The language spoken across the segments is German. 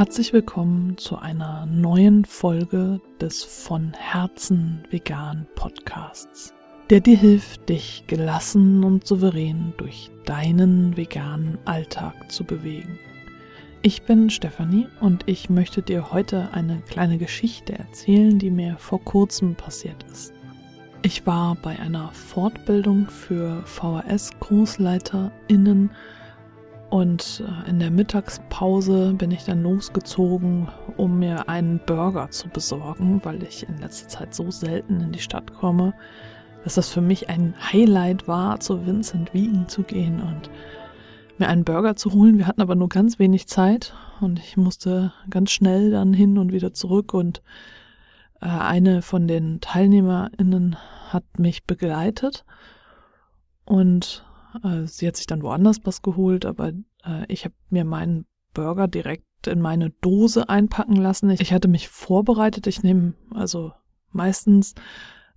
Herzlich willkommen zu einer neuen Folge des von Herzen vegan Podcasts, der dir hilft, dich gelassen und souverän durch deinen veganen Alltag zu bewegen. Ich bin Stefanie und ich möchte dir heute eine kleine Geschichte erzählen, die mir vor kurzem passiert ist. Ich war bei einer Fortbildung für VHS-GroßleiterInnen und äh, in der Mittagspause bin ich dann losgezogen, um mir einen Burger zu besorgen, weil ich in letzter Zeit so selten in die Stadt komme, dass das für mich ein Highlight war, zu Vincent Wiegen zu gehen und mir einen Burger zu holen. Wir hatten aber nur ganz wenig Zeit und ich musste ganz schnell dann hin und wieder zurück und äh, eine von den TeilnehmerInnen hat mich begleitet und äh, sie hat sich dann woanders was geholt, aber äh, ich habe mir meinen Burger direkt in meine Dose einpacken lassen. Ich, ich hatte mich vorbereitet. Ich nehme also meistens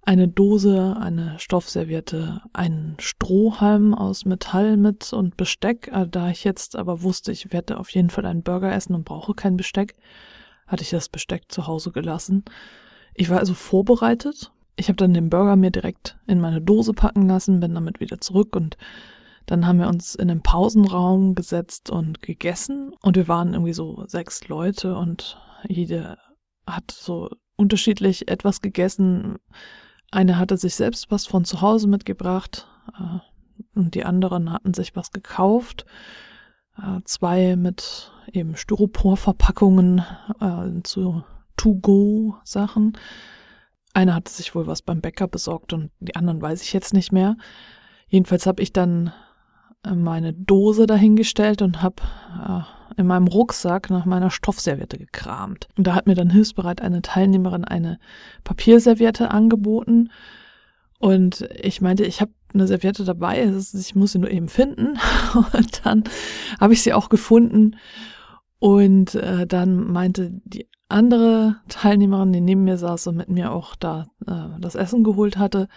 eine Dose, eine Stoffserviette, einen Strohhalm aus Metall mit und Besteck. Äh, da ich jetzt aber wusste, ich werde auf jeden Fall einen Burger essen und brauche kein Besteck, hatte ich das Besteck zu Hause gelassen. Ich war also vorbereitet ich habe dann den Burger mir direkt in meine Dose packen lassen, bin damit wieder zurück und dann haben wir uns in den Pausenraum gesetzt und gegessen und wir waren irgendwie so sechs Leute und jede hat so unterschiedlich etwas gegessen. Eine hatte sich selbst was von zu Hause mitgebracht äh, und die anderen hatten sich was gekauft. Äh, zwei mit eben Styroporverpackungen äh, zu To-Go-Sachen einer hatte sich wohl was beim Bäcker besorgt und die anderen weiß ich jetzt nicht mehr. Jedenfalls habe ich dann äh, meine Dose dahingestellt und habe äh, in meinem Rucksack nach meiner Stoffserviette gekramt. Und da hat mir dann hilfsbereit eine Teilnehmerin eine Papierserviette angeboten. Und ich meinte, ich habe eine Serviette dabei, ich muss sie nur eben finden. Und dann habe ich sie auch gefunden. Und äh, dann meinte die andere Teilnehmerin, die neben mir saß und mit mir auch da äh, das Essen geholt hatte,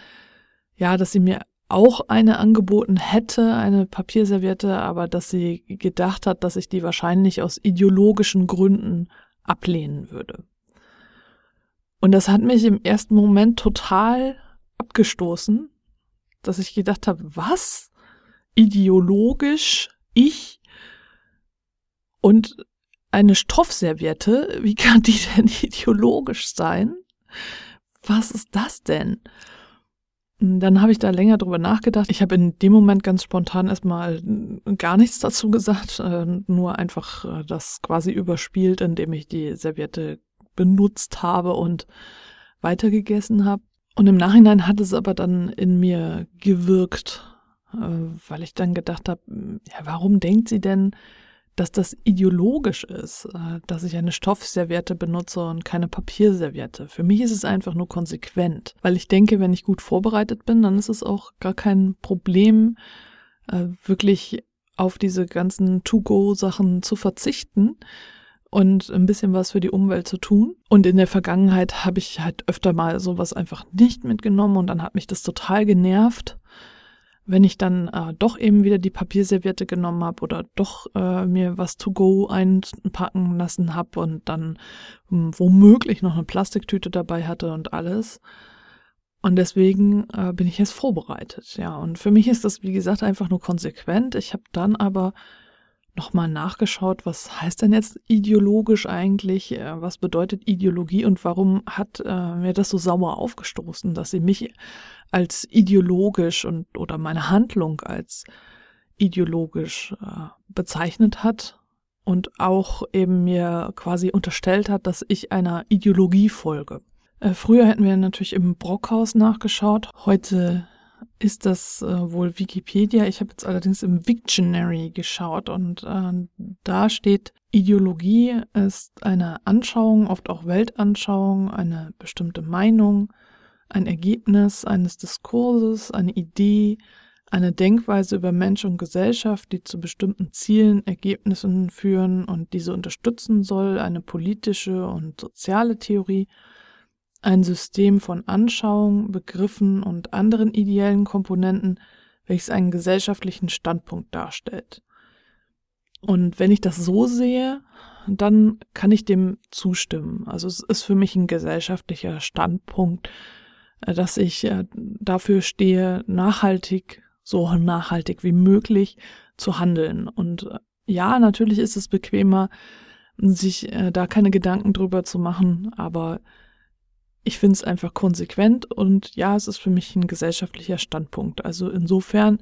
ja, dass sie mir auch eine angeboten hätte, eine Papierserviette, aber dass sie gedacht hat, dass ich die wahrscheinlich aus ideologischen Gründen ablehnen würde. Und das hat mich im ersten Moment total abgestoßen, dass ich gedacht habe, was? Ideologisch? Ich? Und eine Stoffserviette, wie kann die denn ideologisch sein? Was ist das denn? Dann habe ich da länger drüber nachgedacht. Ich habe in dem Moment ganz spontan erstmal gar nichts dazu gesagt, äh, nur einfach äh, das quasi überspielt, indem ich die Serviette benutzt habe und weitergegessen habe. Und im Nachhinein hat es aber dann in mir gewirkt, äh, weil ich dann gedacht habe, ja, warum denkt sie denn, dass das ideologisch ist, äh, dass ich eine Stoffserviette benutze und keine Papierserviette. Für mich ist es einfach nur konsequent, weil ich denke, wenn ich gut vorbereitet bin, dann ist es auch gar kein Problem, äh, wirklich auf diese ganzen To-Go-Sachen zu verzichten und ein bisschen was für die Umwelt zu tun. Und in der Vergangenheit habe ich halt öfter mal sowas einfach nicht mitgenommen und dann hat mich das total genervt wenn ich dann äh, doch eben wieder die Papierserviette genommen habe oder doch äh, mir was to go einpacken lassen habe und dann ähm, womöglich noch eine Plastiktüte dabei hatte und alles. Und deswegen äh, bin ich jetzt vorbereitet, ja. Und für mich ist das, wie gesagt, einfach nur konsequent. Ich habe dann aber nochmal nachgeschaut, was heißt denn jetzt ideologisch eigentlich? Äh, was bedeutet Ideologie und warum hat äh, mir das so sauer aufgestoßen, dass sie mich als ideologisch und oder meine Handlung als ideologisch äh, bezeichnet hat und auch eben mir quasi unterstellt hat, dass ich einer Ideologie folge. Äh, früher hätten wir natürlich im Brockhaus nachgeschaut. Heute ist das äh, wohl Wikipedia. Ich habe jetzt allerdings im Wiktionary geschaut und äh, da steht, Ideologie ist eine Anschauung, oft auch Weltanschauung, eine bestimmte Meinung, ein Ergebnis eines Diskurses, eine Idee, eine Denkweise über Mensch und Gesellschaft, die zu bestimmten Zielen, Ergebnissen führen und diese unterstützen soll, eine politische und soziale Theorie, ein System von Anschauungen, Begriffen und anderen ideellen Komponenten, welches einen gesellschaftlichen Standpunkt darstellt. Und wenn ich das so sehe, dann kann ich dem zustimmen. Also es ist für mich ein gesellschaftlicher Standpunkt, äh, dass ich äh, dafür stehe, nachhaltig, so nachhaltig wie möglich zu handeln. Und äh, ja, natürlich ist es bequemer, sich da keine Gedanken drüber zu machen, aber ich finde es einfach konsequent und ja, es ist für mich ein gesellschaftlicher Standpunkt. Also insofern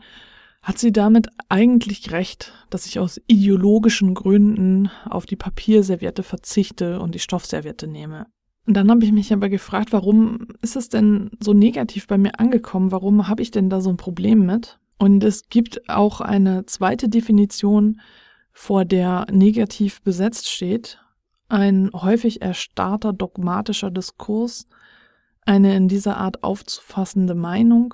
hat sie damit eigentlich recht, dass ich aus ideologischen Gründen auf die Papierserviette verzichte und die Stoffserviette nehme. Und dann habe ich mich aber gefragt, warum ist es denn so negativ bei mir angekommen? Warum habe ich denn da so ein Problem mit? Und es gibt auch eine zweite Definition, vor der negativ besetzt steht. Ein häufig erstarrter dogmatischer Diskurs, eine in dieser Art aufzufassende Meinung,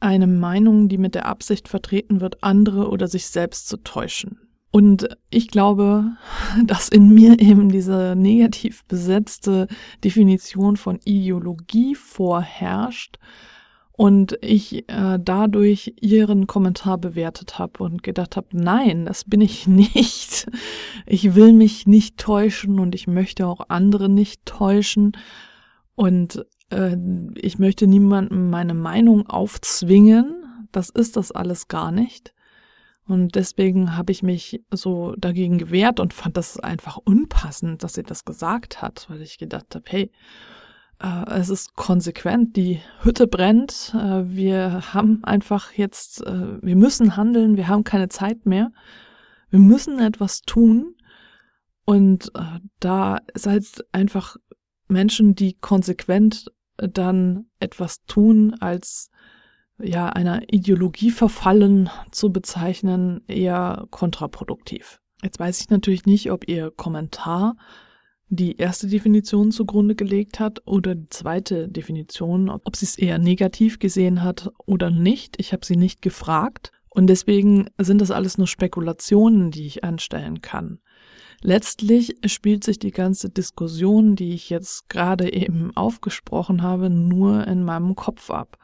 eine Meinung, die mit der Absicht vertreten wird, andere oder sich selbst zu täuschen. Und ich glaube, dass in mir eben diese negativ besetzte Definition von Ideologie vorherrscht und ich äh, dadurch ihren Kommentar bewertet habe und gedacht habe, nein, das bin ich nicht. Ich will mich nicht täuschen und ich möchte auch andere nicht täuschen. Und äh, ich möchte niemandem meine Meinung aufzwingen. Das ist das alles gar nicht. Und deswegen habe ich mich so dagegen gewehrt und fand das einfach unpassend, dass sie das gesagt hat, weil ich gedacht habe, hey, äh, es ist konsequent, die Hütte brennt, äh, wir haben einfach jetzt, äh, wir müssen handeln, wir haben keine Zeit mehr, wir müssen etwas tun. Und äh, da seid einfach Menschen, die konsequent dann etwas tun, als ja einer Ideologie verfallen zu bezeichnen, eher kontraproduktiv. Jetzt weiß ich natürlich nicht, ob Ihr Kommentar die erste Definition zugrunde gelegt hat oder die zweite Definition, ob sie es eher negativ gesehen hat oder nicht. Ich habe sie nicht gefragt und deswegen sind das alles nur Spekulationen, die ich anstellen kann. Letztlich spielt sich die ganze Diskussion, die ich jetzt gerade eben aufgesprochen habe, nur in meinem Kopf ab.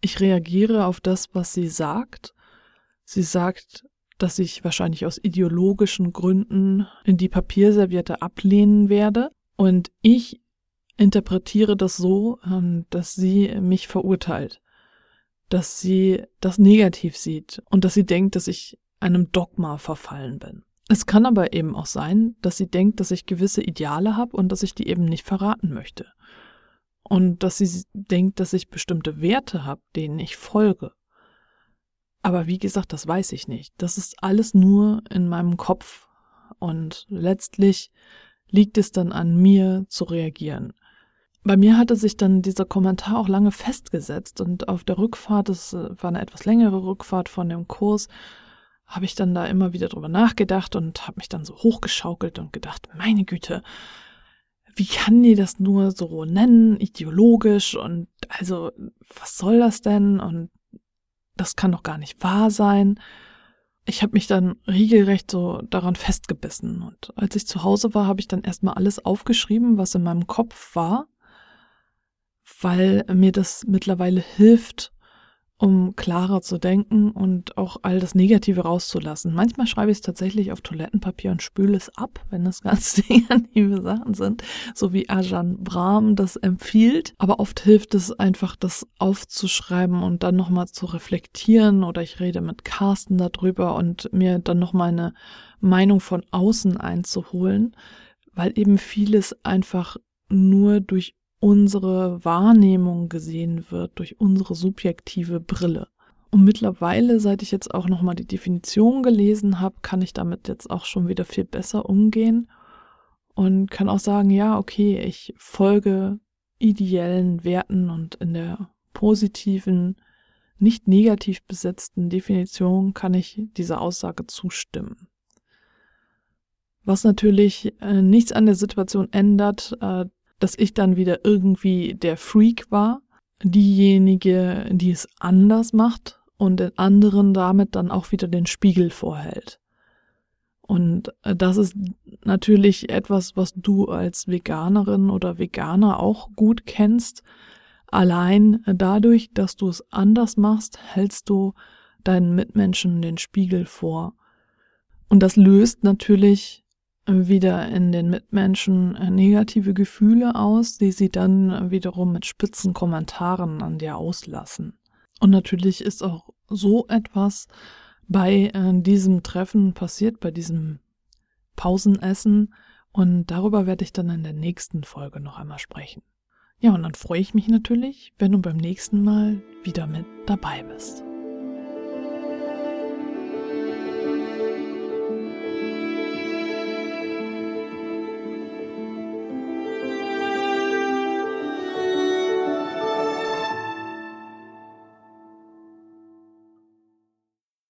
Ich reagiere auf das, was sie sagt. Sie sagt, dass ich wahrscheinlich aus ideologischen Gründen in die Papierserviette ablehnen werde. Und ich interpretiere das so, ähm, dass sie mich verurteilt, dass sie das negativ sieht und dass sie denkt, dass ich einem Dogma verfallen bin. Es kann aber eben auch sein, dass sie denkt, dass ich gewisse Ideale habe und dass ich die eben nicht verraten möchte. Und dass sie denkt, dass ich bestimmte Werte habe, denen ich folge. Aber wie gesagt, das weiß ich nicht. Das ist alles nur in meinem Kopf. Und letztlich liegt es dann an mir zu reagieren. Bei mir hatte sich dann dieser Kommentar auch lange festgesetzt und auf der Rückfahrt, es war eine etwas längere Rückfahrt von dem Kurs, habe ich dann da immer wieder drüber nachgedacht und habe mich dann so hochgeschaukelt und gedacht, meine Güte, wie kann die das nur so nennen, ideologisch und also, was soll das denn? Und das kann doch gar nicht wahr sein. Ich habe mich dann regelrecht so daran festgebissen. Und als ich zu Hause war, habe ich dann erstmal alles aufgeschrieben, was in meinem Kopf war, weil mir das mittlerweile hilft, um klarer zu denken und auch all das Negative rauszulassen. Manchmal schreibe ich es tatsächlich auf Toilettenpapier und spüle es ab, wenn das ganz negative Sachen sind, so wie Ajahn Brahm das empfiehlt. Aber oft hilft es einfach, das aufzuschreiben und dann nochmal zu reflektieren oder ich rede mit Carsten darüber und mir dann nochmal eine Meinung von außen einzuholen, weil eben vieles einfach nur durch unsere Wahrnehmung gesehen wird, durch unsere subjektive Brille. Und mittlerweile, seit ich jetzt auch nochmal die Definition gelesen habe, kann ich damit jetzt auch schon wieder viel besser umgehen und kann auch sagen, ja, okay, ich folge ideellen Werten und in der positiven, nicht negativ besetzten Definition kann ich dieser Aussage zustimmen. Was natürlich äh, nichts an der Situation ändert, äh, dass ich dann wieder irgendwie der Freak war, diejenige, die es anders macht und den anderen damit dann auch wieder den Spiegel vorhält. Und äh, das ist natürlich etwas, was du als Veganerin oder Veganer auch gut kennst. Allein dadurch, dass du es anders machst, hältst du deinen Mitmenschen den Spiegel vor. Und das löst natürlich wieder in den Mitmenschen äh, negative Gefühle aus, die sie dann wiederum mit spitzen Kommentaren an dir auslassen. Und natürlich ist auch so etwas bei äh, diesem Treffen passiert, bei diesem Pausenessen. Und darüber werde ich dann in der nächsten Folge noch einmal sprechen. Ja, und dann freue ich mich natürlich, wenn du beim nächsten Mal wieder mit dabei bist.